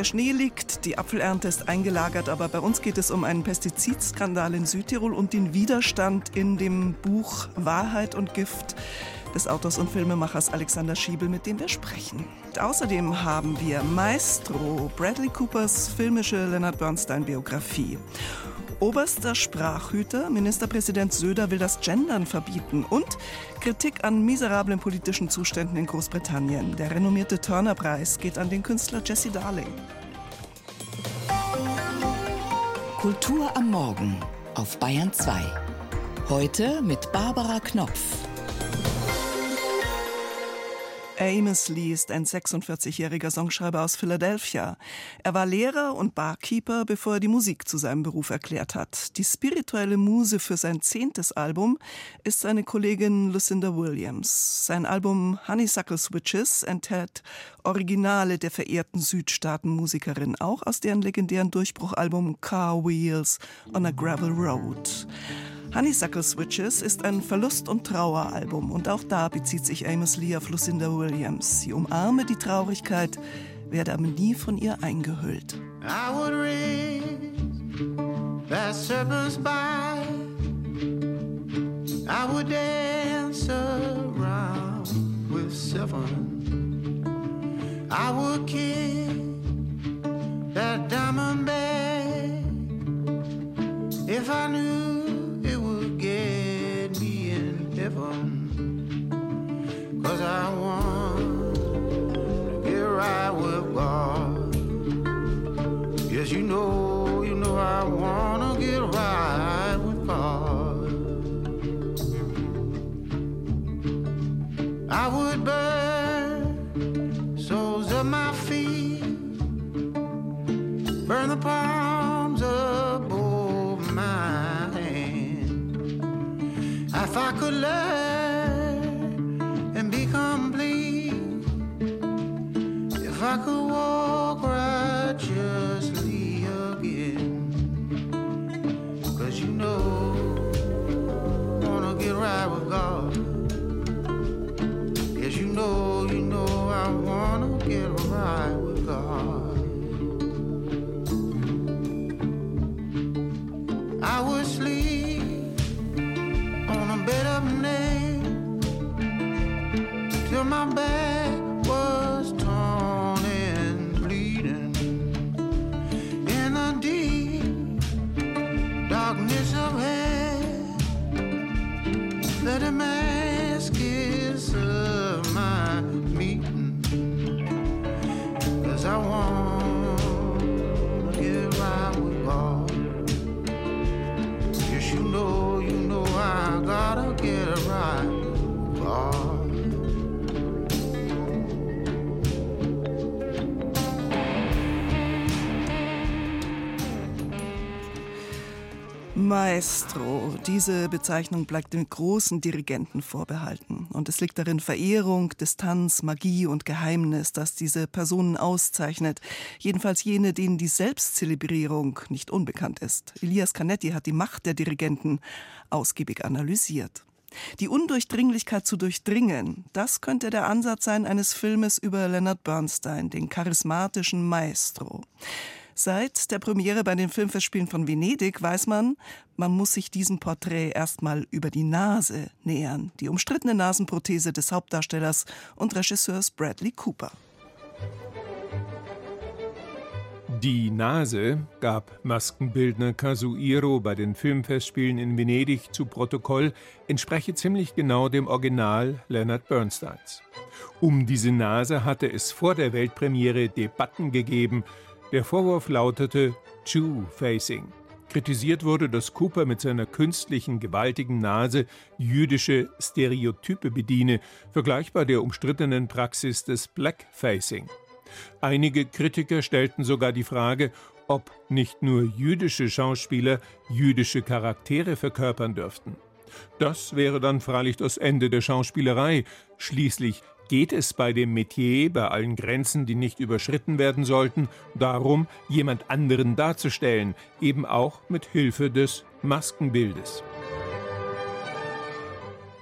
Der Schnee liegt, die Apfelernte ist eingelagert, aber bei uns geht es um einen Pestizidskandal in Südtirol und den Widerstand in dem Buch Wahrheit und Gift des Autors und Filmemachers Alexander Schiebel, mit dem wir sprechen. Außerdem haben wir Maestro, Bradley Coopers filmische Leonard Bernstein-Biografie. Oberster Sprachhüter, Ministerpräsident Söder will das Gendern verbieten und Kritik an miserablen politischen Zuständen in Großbritannien. Der renommierte Turner-Preis geht an den Künstler Jesse Darling. Kultur am Morgen auf Bayern 2. Heute mit Barbara Knopf. Amos Lee ist ein 46-jähriger Songschreiber aus Philadelphia. Er war Lehrer und Barkeeper, bevor er die Musik zu seinem Beruf erklärt hat. Die spirituelle Muse für sein zehntes Album ist seine Kollegin Lucinda Williams. Sein Album Honeysuckle Switches enthält Originale der verehrten Südstaatenmusikerin, auch aus deren legendären Durchbruchalbum Car Wheels on a Gravel Road. Honeysuckle Switches ist ein Verlust- und Traueralbum und auch da bezieht sich Amos Lee auf Lucinda Williams. Sie umarme die Traurigkeit, werde aber nie von ihr eingehüllt. I would that serpent's bite. I would dance around with seven. I would kiss right with God. Yes, you know, Maestro. Diese Bezeichnung bleibt den großen Dirigenten vorbehalten. Und es liegt darin Verehrung, Distanz, Magie und Geheimnis, das diese Personen auszeichnet. Jedenfalls jene, denen die Selbstzelebrierung nicht unbekannt ist. Elias Canetti hat die Macht der Dirigenten ausgiebig analysiert. Die Undurchdringlichkeit zu durchdringen, das könnte der Ansatz sein eines Filmes über Leonard Bernstein, den charismatischen Maestro. Seit der Premiere bei den Filmfestspielen von Venedig weiß man, man muss sich diesem Porträt erstmal über die Nase nähern. Die umstrittene Nasenprothese des Hauptdarstellers und Regisseurs Bradley Cooper. Die Nase gab Maskenbildner Kazuiro bei den Filmfestspielen in Venedig zu Protokoll, entspreche ziemlich genau dem Original Leonard Bernsteins. Um diese Nase hatte es vor der Weltpremiere Debatten gegeben, der Vorwurf lautete Jew-Facing. Kritisiert wurde, dass Cooper mit seiner künstlichen, gewaltigen Nase jüdische Stereotype bediene, vergleichbar der umstrittenen Praxis des Blackfacing. Einige Kritiker stellten sogar die Frage, ob nicht nur jüdische Schauspieler jüdische Charaktere verkörpern dürften. Das wäre dann freilich das Ende der Schauspielerei. Schließlich geht es bei dem Metier, bei allen Grenzen, die nicht überschritten werden sollten, darum, jemand anderen darzustellen, eben auch mit Hilfe des Maskenbildes.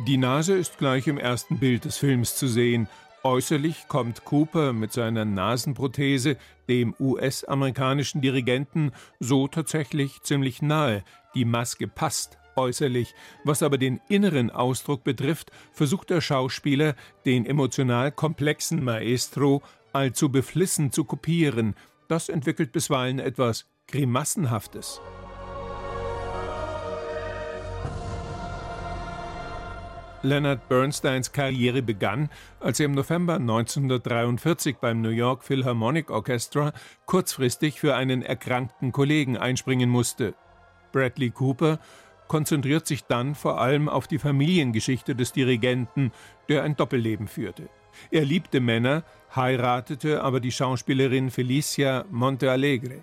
Die Nase ist gleich im ersten Bild des Films zu sehen. Äußerlich kommt Cooper mit seiner Nasenprothese dem US-amerikanischen Dirigenten so tatsächlich ziemlich nahe. Die Maske passt äußerlich. Was aber den inneren Ausdruck betrifft, versucht der Schauspieler, den emotional komplexen Maestro allzu beflissen zu kopieren. Das entwickelt bisweilen etwas Grimassenhaftes. Leonard Bernsteins Karriere begann, als er im November 1943 beim New York Philharmonic Orchestra kurzfristig für einen erkrankten Kollegen einspringen musste. Bradley Cooper konzentriert sich dann vor allem auf die Familiengeschichte des Dirigenten, der ein Doppelleben führte. Er liebte Männer, heiratete aber die Schauspielerin Felicia Montealegre.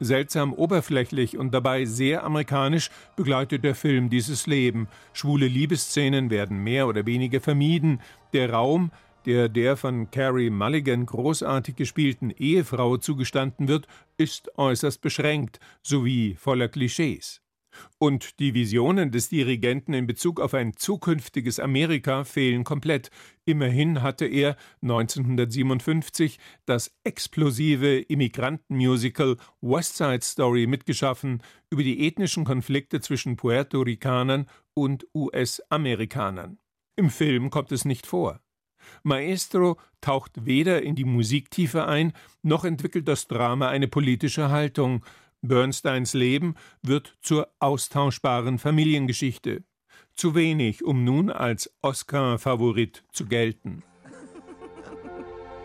Seltsam oberflächlich und dabei sehr amerikanisch begleitet der Film dieses Leben. Schwule Liebesszenen werden mehr oder weniger vermieden. Der Raum, der der von Carrie Mulligan großartig gespielten Ehefrau zugestanden wird, ist äußerst beschränkt sowie voller Klischees. Und die Visionen des Dirigenten in Bezug auf ein zukünftiges Amerika fehlen komplett. Immerhin hatte er 1957 das explosive Immigrantenmusical West Side Story mitgeschaffen über die ethnischen Konflikte zwischen Puerto Ricanern und US-Amerikanern. Im Film kommt es nicht vor. Maestro taucht weder in die Musiktiefe ein, noch entwickelt das Drama eine politische Haltung, Bernsteins Leben wird zur austauschbaren Familiengeschichte. Zu wenig, um nun als Oscar-Favorit zu gelten.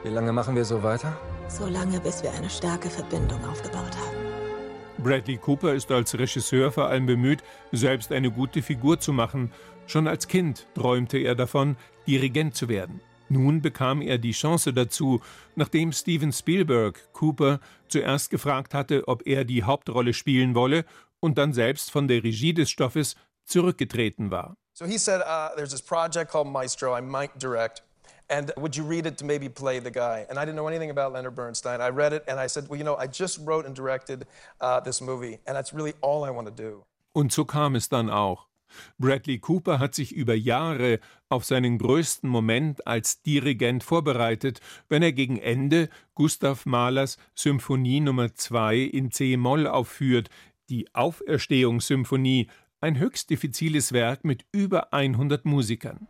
Wie lange machen wir so weiter? So lange, bis wir eine starke Verbindung aufgebaut haben. Bradley Cooper ist als Regisseur vor allem bemüht, selbst eine gute Figur zu machen. Schon als Kind träumte er davon, Dirigent zu werden. Nun bekam er die Chance dazu, nachdem Steven Spielberg Cooper zuerst gefragt hatte, ob er die Hauptrolle spielen wolle und dann selbst von der Regie des Stoffes zurückgetreten war. So he said, uh, there's this project called Maestro I might direct. And would you read it to maybe play the guy? And I didn't know anything about Leonard Bernstein. I read it and I said, well, you know, I just wrote and directed uh, this movie, and that's really all I want to do. Und so kam es dann auch. Bradley Cooper hat sich über Jahre auf seinen größten Moment als Dirigent vorbereitet, wenn er gegen Ende Gustav Mahlers Symphonie Nummer 2 in C-Moll aufführt, die Auferstehungssymphonie, ein höchst diffiziles Werk mit über 100 Musikern.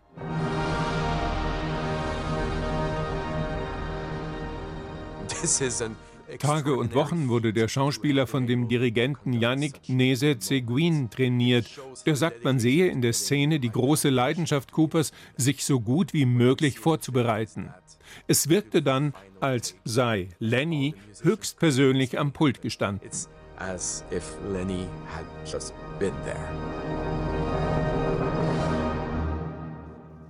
This is an Tage und Wochen wurde der Schauspieler von dem Dirigenten Yannick Nese-Seguin trainiert. Der sagt, man sehe in der Szene die große Leidenschaft Coopers, sich so gut wie möglich vorzubereiten. Es wirkte dann, als sei Lenny höchstpersönlich am Pult gestanden.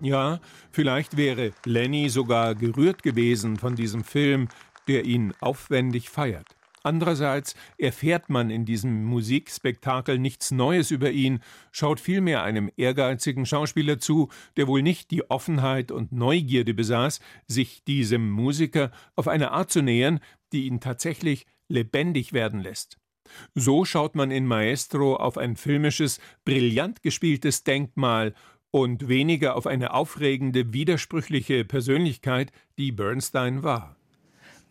Ja, vielleicht wäre Lenny sogar gerührt gewesen von diesem Film, der ihn aufwendig feiert. Andererseits erfährt man in diesem Musikspektakel nichts Neues über ihn, schaut vielmehr einem ehrgeizigen Schauspieler zu, der wohl nicht die Offenheit und Neugierde besaß, sich diesem Musiker auf eine Art zu nähern, die ihn tatsächlich lebendig werden lässt. So schaut man in Maestro auf ein filmisches, brillant gespieltes Denkmal und weniger auf eine aufregende, widersprüchliche Persönlichkeit, die Bernstein war.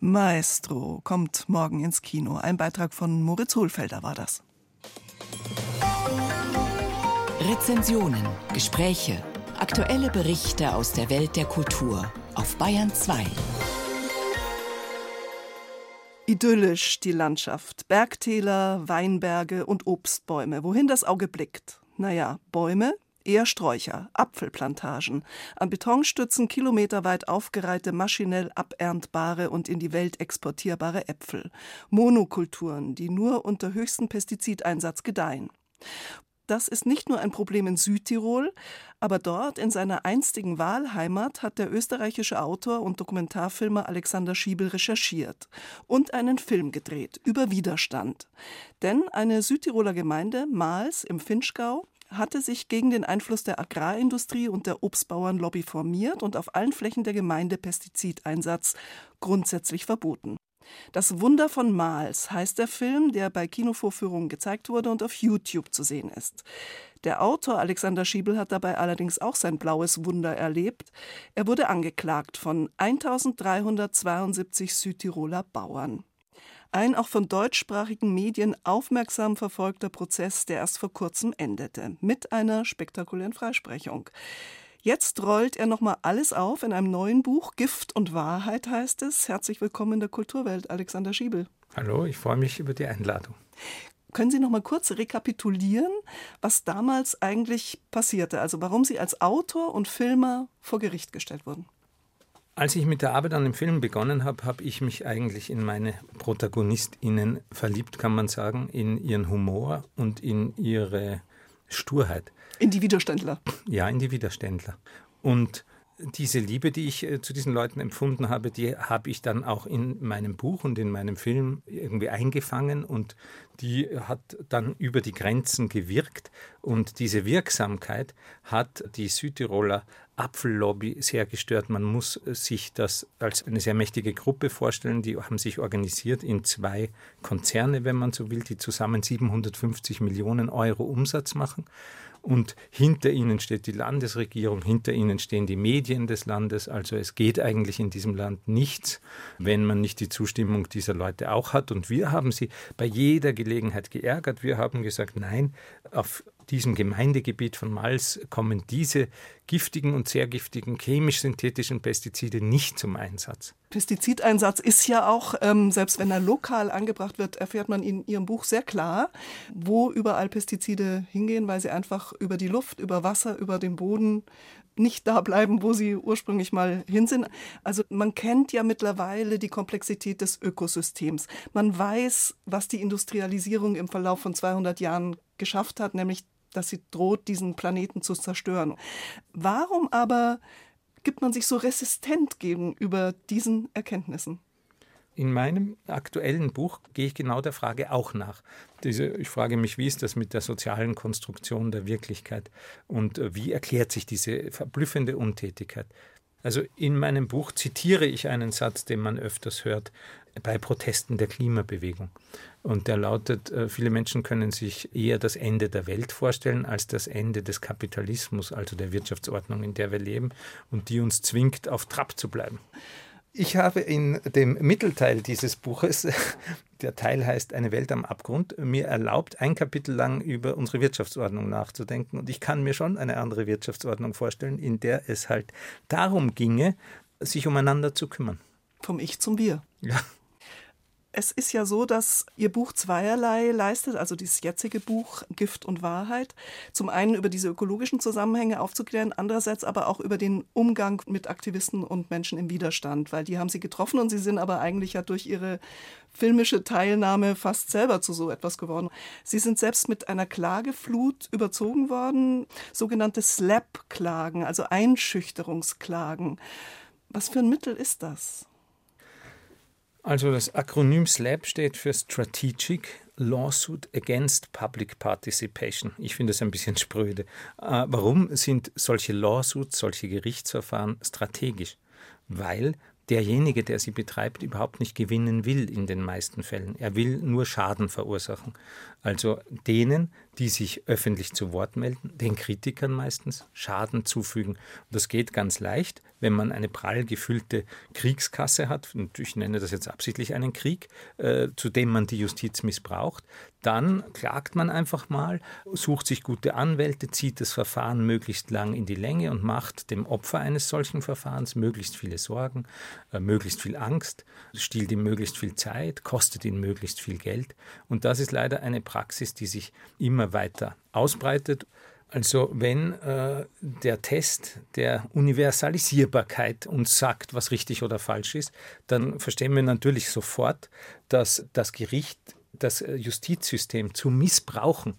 Maestro kommt morgen ins Kino. Ein Beitrag von Moritz Hohlfelder war das. Rezensionen, Gespräche, aktuelle Berichte aus der Welt der Kultur auf Bayern 2. Idyllisch die Landschaft. Bergtäler, Weinberge und Obstbäume. Wohin das Auge blickt. Naja, Bäume, eher Sträucher, Apfelplantagen, an Betonstützen kilometerweit aufgereihte maschinell aberntbare und in die Welt exportierbare Äpfel, Monokulturen, die nur unter höchstem Pestizideinsatz gedeihen. Das ist nicht nur ein Problem in Südtirol, aber dort in seiner einstigen Wahlheimat hat der österreichische Autor und Dokumentarfilmer Alexander Schiebel recherchiert und einen Film gedreht über Widerstand. Denn eine Südtiroler Gemeinde, Maals im Finchgau, hatte sich gegen den Einfluss der Agrarindustrie und der Obstbauernlobby formiert und auf allen Flächen der Gemeinde Pestizideinsatz grundsätzlich verboten. Das Wunder von Mals heißt der Film, der bei Kinovorführungen gezeigt wurde und auf YouTube zu sehen ist. Der Autor Alexander Schiebel hat dabei allerdings auch sein blaues Wunder erlebt. Er wurde angeklagt von 1372 Südtiroler Bauern. Ein auch von deutschsprachigen Medien aufmerksam verfolgter Prozess, der erst vor kurzem endete, mit einer spektakulären Freisprechung. Jetzt rollt er nochmal alles auf in einem neuen Buch. Gift und Wahrheit heißt es. Herzlich willkommen in der Kulturwelt, Alexander Schiebel. Hallo, ich freue mich über die Einladung. Können Sie noch mal kurz rekapitulieren, was damals eigentlich passierte? Also warum Sie als Autor und Filmer vor Gericht gestellt wurden? Als ich mit der Arbeit an dem Film begonnen habe, habe ich mich eigentlich in meine ProtagonistInnen verliebt, kann man sagen, in ihren Humor und in ihre Sturheit. In die Widerständler. Ja, in die Widerständler. Und diese Liebe, die ich äh, zu diesen Leuten empfunden habe, die habe ich dann auch in meinem Buch und in meinem Film irgendwie eingefangen und die hat dann über die Grenzen gewirkt und diese Wirksamkeit hat die Südtiroler Apfellobby sehr gestört. Man muss sich das als eine sehr mächtige Gruppe vorstellen. Die haben sich organisiert in zwei Konzerne, wenn man so will, die zusammen 750 Millionen Euro Umsatz machen. Und hinter ihnen steht die Landesregierung, hinter ihnen stehen die Medien des Landes. Also es geht eigentlich in diesem Land nichts, wenn man nicht die Zustimmung dieser Leute auch hat. Und wir haben sie bei jeder Gelegenheit geärgert. Wir haben gesagt, nein, auf diesem Gemeindegebiet von Mals kommen diese giftigen und sehr giftigen chemisch-synthetischen Pestizide nicht zum Einsatz. Pestizideinsatz ist ja auch, ähm, selbst wenn er lokal angebracht wird, erfährt man in Ihrem Buch sehr klar, wo überall Pestizide hingehen, weil sie einfach über die Luft, über Wasser, über den Boden nicht da bleiben, wo sie ursprünglich mal hin sind. Also man kennt ja mittlerweile die Komplexität des Ökosystems. Man weiß, was die Industrialisierung im Verlauf von 200 Jahren geschafft hat, nämlich dass sie droht, diesen Planeten zu zerstören. Warum aber gibt man sich so resistent gegenüber diesen Erkenntnissen? In meinem aktuellen Buch gehe ich genau der Frage auch nach. Diese, ich frage mich, wie ist das mit der sozialen Konstruktion der Wirklichkeit und äh, wie erklärt sich diese verblüffende Untätigkeit? Also in meinem Buch zitiere ich einen Satz, den man öfters hört bei Protesten der Klimabewegung. Und der lautet, äh, viele Menschen können sich eher das Ende der Welt vorstellen als das Ende des Kapitalismus, also der Wirtschaftsordnung, in der wir leben und die uns zwingt, auf Trab zu bleiben. Ich habe in dem Mittelteil dieses Buches, der Teil heißt Eine Welt am Abgrund, mir erlaubt, ein Kapitel lang über unsere Wirtschaftsordnung nachzudenken. Und ich kann mir schon eine andere Wirtschaftsordnung vorstellen, in der es halt darum ginge, sich umeinander zu kümmern. Vom Ich zum Wir. Ja. Es ist ja so, dass Ihr Buch zweierlei leistet, also dieses jetzige Buch Gift und Wahrheit. Zum einen über diese ökologischen Zusammenhänge aufzuklären, andererseits aber auch über den Umgang mit Aktivisten und Menschen im Widerstand, weil die haben Sie getroffen und Sie sind aber eigentlich ja durch Ihre filmische Teilnahme fast selber zu so etwas geworden. Sie sind selbst mit einer Klageflut überzogen worden, sogenannte Slap-Klagen, also Einschüchterungsklagen. Was für ein Mittel ist das? Also das Akronym SLAP steht für Strategic Lawsuit Against Public Participation. Ich finde das ein bisschen spröde. Äh, warum sind solche Lawsuits, solche Gerichtsverfahren strategisch? Weil derjenige, der sie betreibt, überhaupt nicht gewinnen will in den meisten Fällen. Er will nur Schaden verursachen. Also denen, die sich öffentlich zu Wort melden, den Kritikern meistens, Schaden zufügen. Und das geht ganz leicht, wenn man eine prall gefüllte Kriegskasse hat, und ich nenne das jetzt absichtlich einen Krieg, äh, zu dem man die Justiz missbraucht, dann klagt man einfach mal, sucht sich gute Anwälte, zieht das Verfahren möglichst lang in die Länge und macht dem Opfer eines solchen Verfahrens möglichst viele Sorgen, äh, möglichst viel Angst, stiehlt ihm möglichst viel Zeit, kostet ihn möglichst viel Geld. Und das ist leider eine Praxis, die sich immer weiter ausbreitet. Also wenn äh, der Test der Universalisierbarkeit uns sagt, was richtig oder falsch ist, dann verstehen wir natürlich sofort, dass das Gericht das Justizsystem zu missbrauchen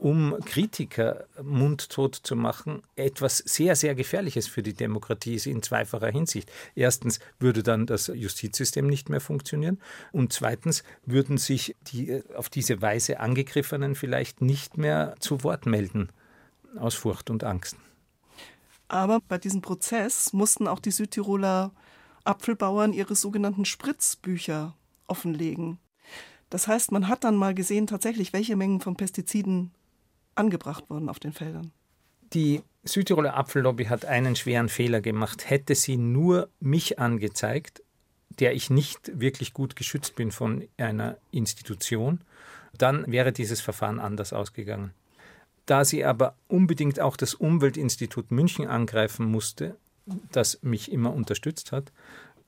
um Kritiker mundtot zu machen, etwas sehr, sehr Gefährliches für die Demokratie ist in zweifacher Hinsicht. Erstens würde dann das Justizsystem nicht mehr funktionieren und zweitens würden sich die äh, auf diese Weise angegriffenen vielleicht nicht mehr zu Wort melden aus Furcht und Angst. Aber bei diesem Prozess mussten auch die Südtiroler Apfelbauern ihre sogenannten Spritzbücher offenlegen. Das heißt, man hat dann mal gesehen, tatsächlich, welche Mengen von Pestiziden angebracht wurden auf den Feldern. Die Südtiroler Apfellobby hat einen schweren Fehler gemacht. Hätte sie nur mich angezeigt, der ich nicht wirklich gut geschützt bin von einer Institution, dann wäre dieses Verfahren anders ausgegangen. Da sie aber unbedingt auch das Umweltinstitut München angreifen musste, das mich immer unterstützt hat,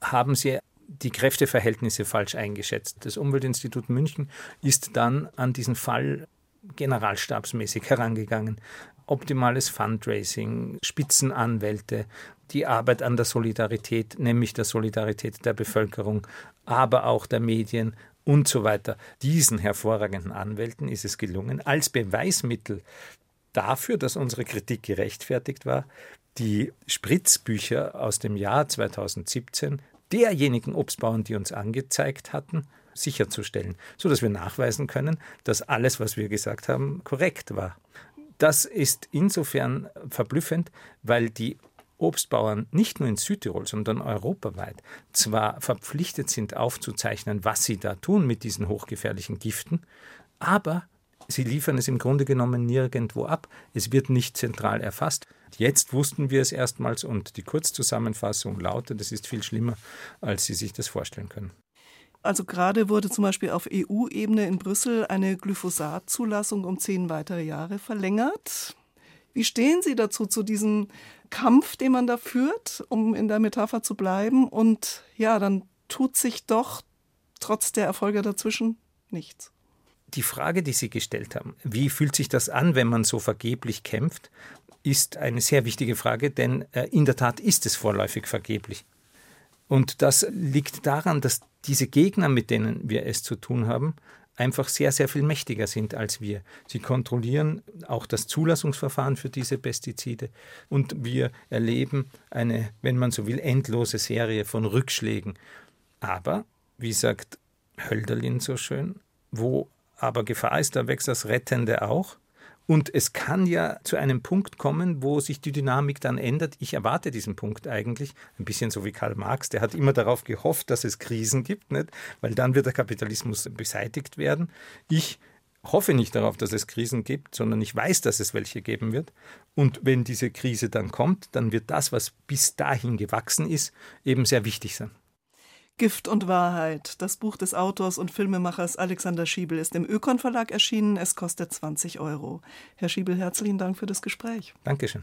haben sie die Kräfteverhältnisse falsch eingeschätzt. Das Umweltinstitut München ist dann an diesen Fall generalstabsmäßig herangegangen. Optimales Fundraising, Spitzenanwälte, die Arbeit an der Solidarität, nämlich der Solidarität der Bevölkerung, aber auch der Medien und so weiter. Diesen hervorragenden Anwälten ist es gelungen, als Beweismittel dafür, dass unsere Kritik gerechtfertigt war, die Spritzbücher aus dem Jahr 2017 derjenigen Obstbauern, die uns angezeigt hatten, sicherzustellen, sodass wir nachweisen können, dass alles, was wir gesagt haben, korrekt war. Das ist insofern verblüffend, weil die Obstbauern nicht nur in Südtirol, sondern europaweit zwar verpflichtet sind aufzuzeichnen, was sie da tun mit diesen hochgefährlichen Giften, aber sie liefern es im Grunde genommen nirgendwo ab. Es wird nicht zentral erfasst. Jetzt wussten wir es erstmals und die Kurzzusammenfassung lautet, es ist viel schlimmer, als Sie sich das vorstellen können. Also gerade wurde zum Beispiel auf EU-Ebene in Brüssel eine Glyphosat-Zulassung um zehn weitere Jahre verlängert. Wie stehen Sie dazu, zu diesem Kampf, den man da führt, um in der Metapher zu bleiben? Und ja, dann tut sich doch trotz der Erfolge dazwischen nichts. Die Frage, die Sie gestellt haben, wie fühlt sich das an, wenn man so vergeblich kämpft, ist eine sehr wichtige Frage, denn äh, in der Tat ist es vorläufig vergeblich. Und das liegt daran, dass diese Gegner, mit denen wir es zu tun haben, einfach sehr, sehr viel mächtiger sind als wir. Sie kontrollieren auch das Zulassungsverfahren für diese Pestizide und wir erleben eine, wenn man so will, endlose Serie von Rückschlägen. Aber, wie sagt Hölderlin so schön, wo aber Gefahr ist, da wächst das Rettende auch. Und es kann ja zu einem Punkt kommen, wo sich die Dynamik dann ändert. Ich erwarte diesen Punkt eigentlich, ein bisschen so wie Karl Marx, der hat immer darauf gehofft, dass es Krisen gibt, nicht? weil dann wird der Kapitalismus beseitigt werden. Ich hoffe nicht darauf, dass es Krisen gibt, sondern ich weiß, dass es welche geben wird. Und wenn diese Krise dann kommt, dann wird das, was bis dahin gewachsen ist, eben sehr wichtig sein. Gift und Wahrheit. Das Buch des Autors und Filmemachers Alexander Schiebel ist im Ökon Verlag erschienen. Es kostet 20 Euro. Herr Schiebel, herzlichen Dank für das Gespräch. Dankeschön.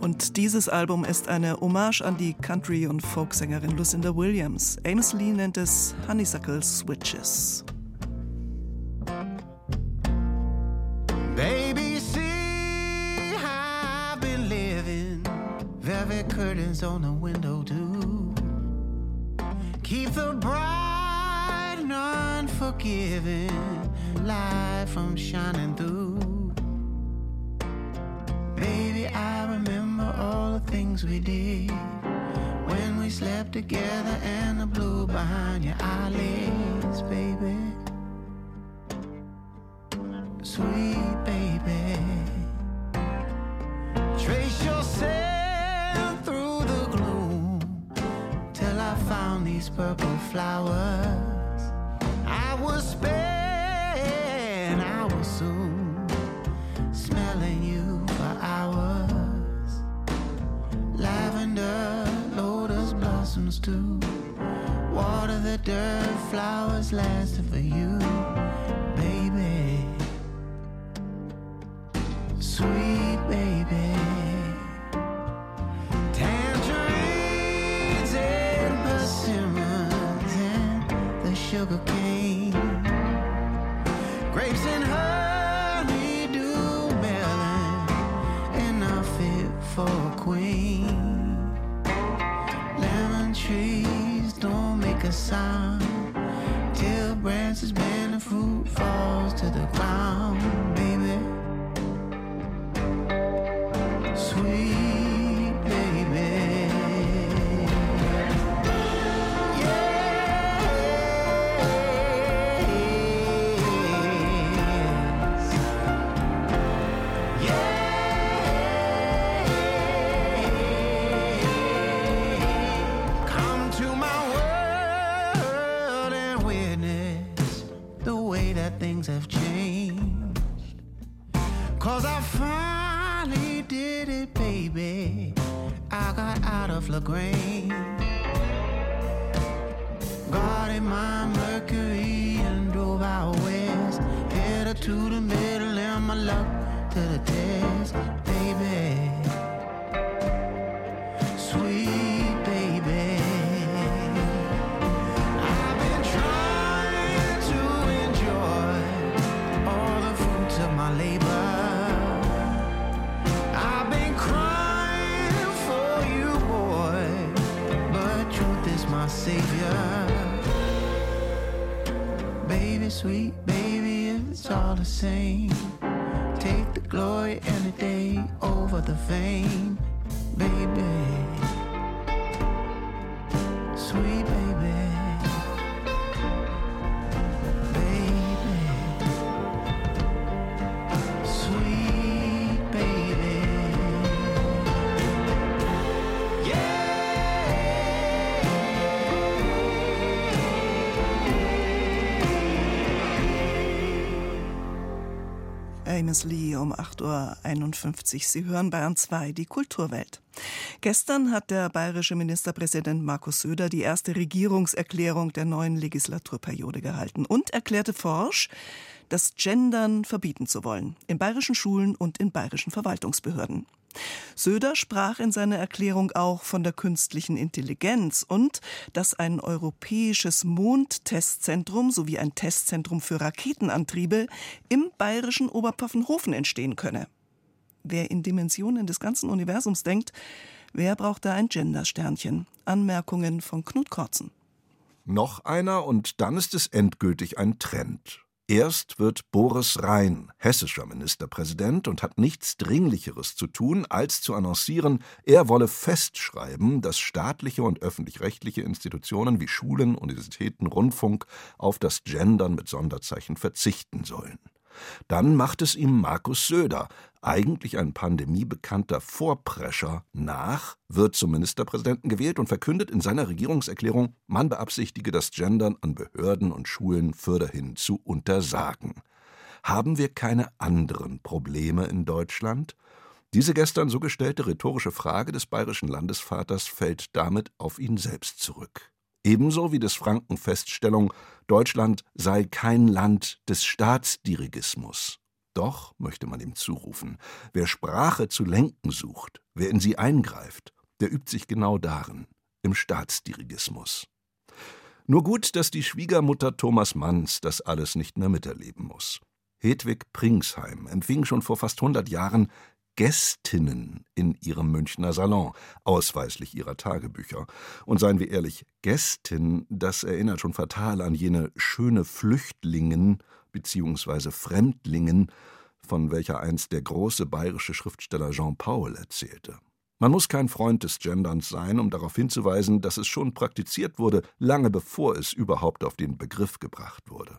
Und dieses Album ist eine Hommage an die Country- und Folksängerin Lucinda Williams. Amos Lee nennt es Honeysuckle Switches. Curtains on the window do keep the bright and unforgiving light from shining through. Baby, I remember all the things we did when we slept together and the blue behind your eyelids, baby. Sweet these purple flowers. I spent, I was soon smelling you for hours. Lavender, lotus blossoms too. Water the dirt, flowers lasting for you, baby. Sweet grain. Over the fame, baby. Sweet baby. Amos Lee um 8.51 Uhr. Sie hören Bayern 2, die Kulturwelt. Gestern hat der bayerische Ministerpräsident Markus Söder die erste Regierungserklärung der neuen Legislaturperiode gehalten und erklärte forsch, das Gendern verbieten zu wollen, in bayerischen Schulen und in bayerischen Verwaltungsbehörden. Söder sprach in seiner Erklärung auch von der künstlichen Intelligenz und dass ein europäisches Mondtestzentrum sowie ein Testzentrum für Raketenantriebe im bayerischen Oberpfaffenhofen entstehen könne. Wer in Dimensionen des ganzen Universums denkt, wer braucht da ein Gendersternchen? Anmerkungen von Knut Kortzen. Noch einer und dann ist es endgültig ein Trend. Erst wird Boris Rhein hessischer Ministerpräsident und hat nichts Dringlicheres zu tun, als zu annoncieren, er wolle festschreiben, dass staatliche und öffentlich-rechtliche Institutionen wie Schulen, Universitäten, Rundfunk auf das Gendern mit Sonderzeichen verzichten sollen. Dann macht es ihm Markus Söder, eigentlich ein pandemiebekannter Vorprescher, nach, wird zum Ministerpräsidenten gewählt und verkündet in seiner Regierungserklärung, man beabsichtige das Gendern an Behörden und Schulen fürderhin zu untersagen. Haben wir keine anderen Probleme in Deutschland? Diese gestern so gestellte rhetorische Frage des bayerischen Landesvaters fällt damit auf ihn selbst zurück. Ebenso wie des Franken Feststellung, Deutschland sei kein Land des Staatsdirigismus. Doch, möchte man ihm zurufen, wer Sprache zu lenken sucht, wer in sie eingreift, der übt sich genau darin, im Staatsdirigismus. Nur gut, dass die Schwiegermutter Thomas Manns das alles nicht mehr miterleben muss. Hedwig Pringsheim empfing schon vor fast hundert Jahren Gästinnen in ihrem Münchner Salon, ausweislich ihrer Tagebücher. Und seien wir ehrlich, Gästin, das erinnert schon fatal an jene schöne Flüchtlingen bzw. Fremdlingen, von welcher einst der große bayerische Schriftsteller Jean Paul erzählte. Man muss kein Freund des Genderns sein, um darauf hinzuweisen, dass es schon praktiziert wurde, lange bevor es überhaupt auf den Begriff gebracht wurde.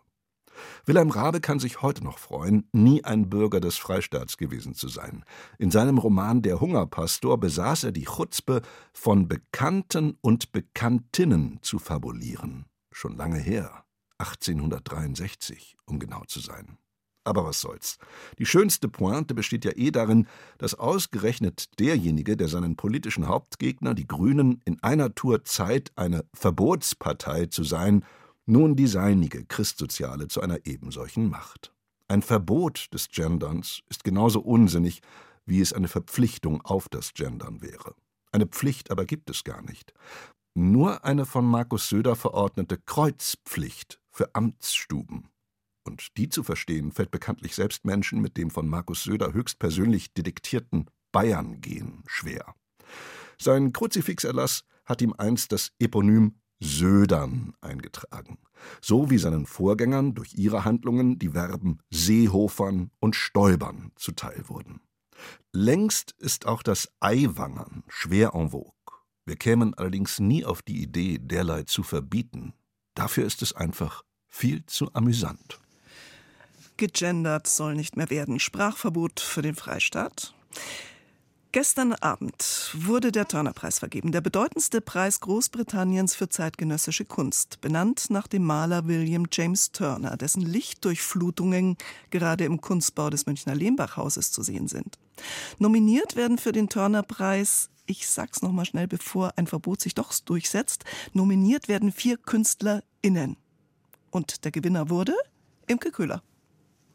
Wilhelm Rabe kann sich heute noch freuen, nie ein Bürger des Freistaats gewesen zu sein. In seinem Roman Der Hungerpastor besaß er die Chutzpe, von Bekannten und Bekanntinnen zu fabulieren. Schon lange her, 1863, um genau zu sein. Aber was soll's. Die schönste Pointe besteht ja eh darin, dass ausgerechnet derjenige, der seinen politischen Hauptgegner, die Grünen, in einer Tour Zeit eine Verbotspartei zu sein, nun die seinige Christsoziale zu einer ebensolchen macht. Ein Verbot des Genderns ist genauso unsinnig, wie es eine Verpflichtung auf das Gendern wäre. Eine Pflicht aber gibt es gar nicht. Nur eine von Markus Söder verordnete Kreuzpflicht für Amtsstuben. Und die zu verstehen, fällt bekanntlich selbst Menschen mit dem von Markus Söder höchstpersönlich detektierten Bayern-Gen schwer. Sein Kruzifixerlass hat ihm einst das Eponym Södern eingetragen, so wie seinen Vorgängern durch ihre Handlungen die Verben Seehofern und Stäubern zuteil wurden. Längst ist auch das Eiwangern schwer en vogue. Wir kämen allerdings nie auf die Idee, derlei zu verbieten. Dafür ist es einfach viel zu amüsant. Gegendert soll nicht mehr werden. Sprachverbot für den Freistaat. Gestern Abend wurde der Turner-Preis vergeben, der bedeutendste Preis Großbritanniens für zeitgenössische Kunst, benannt nach dem Maler William James Turner, dessen Lichtdurchflutungen gerade im Kunstbau des Münchner Lehmbach-Hauses zu sehen sind. Nominiert werden für den Turner-Preis Ich sag's noch mal schnell, bevor ein Verbot sich doch durchsetzt. Nominiert werden vier KünstlerInnen. Und der Gewinner wurde Imke Köhler.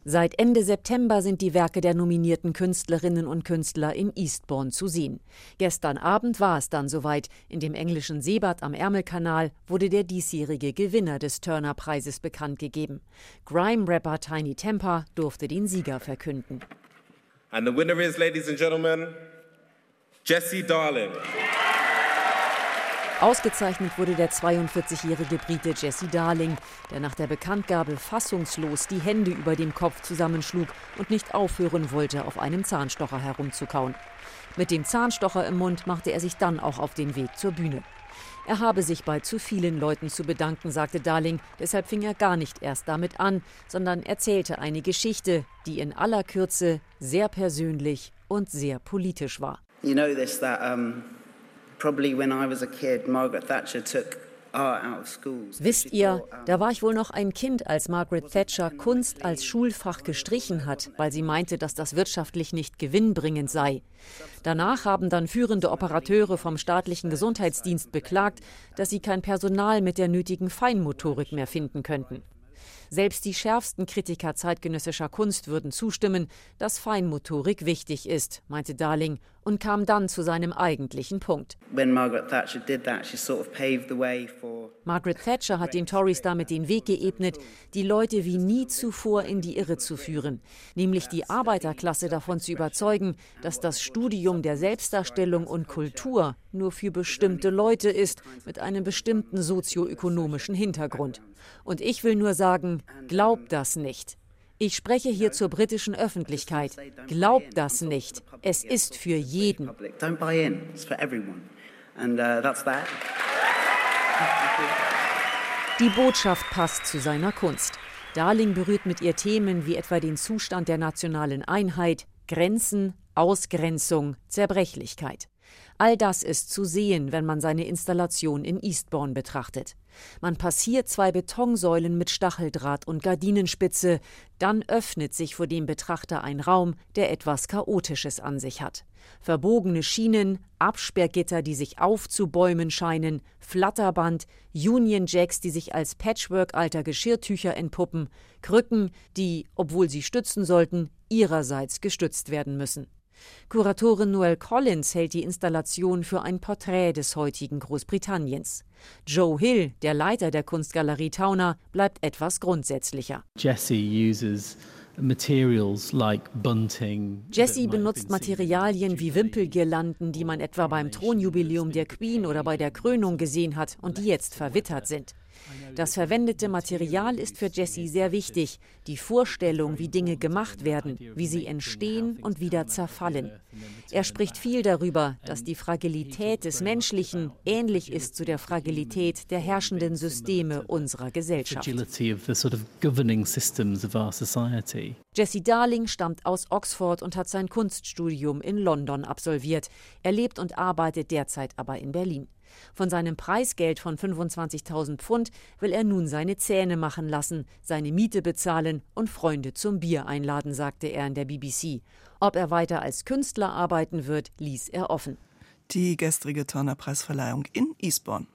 Seit Ende September sind die Werke der nominierten Künstlerinnen und Künstler in Eastbourne zu sehen. Gestern Abend war es dann soweit. In dem englischen Seebad am Ärmelkanal wurde der diesjährige Gewinner des Turner-Preises bekannt gegeben. Grime-Rapper Tiny Temper durfte den Sieger verkünden. And the winner is, ladies and gentlemen, Jesse Darling. Ausgezeichnet wurde der 42-jährige Brite Jesse Darling, der nach der Bekanntgabe fassungslos die Hände über dem Kopf zusammenschlug und nicht aufhören wollte, auf einem Zahnstocher herumzukauen. Mit dem Zahnstocher im Mund machte er sich dann auch auf den Weg zur Bühne. Er habe sich bei zu vielen Leuten zu bedanken, sagte Darling, deshalb fing er gar nicht erst damit an, sondern erzählte eine Geschichte, die in aller Kürze sehr persönlich und sehr politisch war. You know this that um probably when I was a kid, Margaret Thatcher took Wisst ihr, da war ich wohl noch ein Kind, als Margaret Thatcher Kunst als Schulfach gestrichen hat, weil sie meinte, dass das wirtschaftlich nicht gewinnbringend sei. Danach haben dann führende Operateure vom staatlichen Gesundheitsdienst beklagt, dass sie kein Personal mit der nötigen Feinmotorik mehr finden könnten. Selbst die schärfsten Kritiker zeitgenössischer Kunst würden zustimmen, dass Feinmotorik wichtig ist, meinte Darling und kam dann zu seinem eigentlichen Punkt. Margaret Thatcher, that, sort of Margaret Thatcher hat den Tories damit den Weg geebnet, die Leute wie nie zuvor in die Irre zu führen, nämlich die Arbeiterklasse davon zu überzeugen, dass das Studium der Selbstdarstellung und Kultur nur für bestimmte Leute ist mit einem bestimmten sozioökonomischen Hintergrund. Und ich will nur sagen, glaubt das nicht. Ich spreche hier zur britischen Öffentlichkeit. Glaubt das nicht. Es ist für jeden. Uh, Die Botschaft passt zu seiner Kunst. Darling berührt mit ihr Themen wie etwa den Zustand der nationalen Einheit, Grenzen, Ausgrenzung, Zerbrechlichkeit. All das ist zu sehen, wenn man seine Installation in Eastbourne betrachtet. Man passiert zwei Betonsäulen mit Stacheldraht und Gardinenspitze, dann öffnet sich vor dem Betrachter ein Raum, der etwas Chaotisches an sich hat. Verbogene Schienen, Absperrgitter, die sich aufzubäumen scheinen, Flatterband, Union Jacks, die sich als Patchwork alter Geschirrtücher entpuppen, Krücken, die, obwohl sie stützen sollten, ihrerseits gestützt werden müssen. Kuratorin Noel Collins hält die Installation für ein Porträt des heutigen Großbritanniens. Joe Hill, der Leiter der Kunstgalerie Tauner, bleibt etwas grundsätzlicher. Jesse uses Jesse benutzt Materialien wie Wimpelgirlanden, die man etwa beim Thronjubiläum der Queen oder bei der Krönung gesehen hat und die jetzt verwittert sind. Das verwendete Material ist für Jesse sehr wichtig. Die Vorstellung, wie Dinge gemacht werden, wie sie entstehen und wieder zerfallen. Er spricht viel darüber, dass die Fragilität des Menschlichen ähnlich ist zu der Fragilität der herrschenden Systeme unserer Gesellschaft. Jesse Darling stammt aus Oxford und hat sein Kunststudium in London absolviert. Er lebt und arbeitet derzeit aber in Berlin. Von seinem Preisgeld von 25.000 Pfund will er nun seine Zähne machen lassen, seine Miete bezahlen und Freunde zum Bier einladen, sagte er in der BBC. Ob er weiter als Künstler arbeiten wird, ließ er offen. Die gestrige Turner-Preisverleihung in Eastbourne.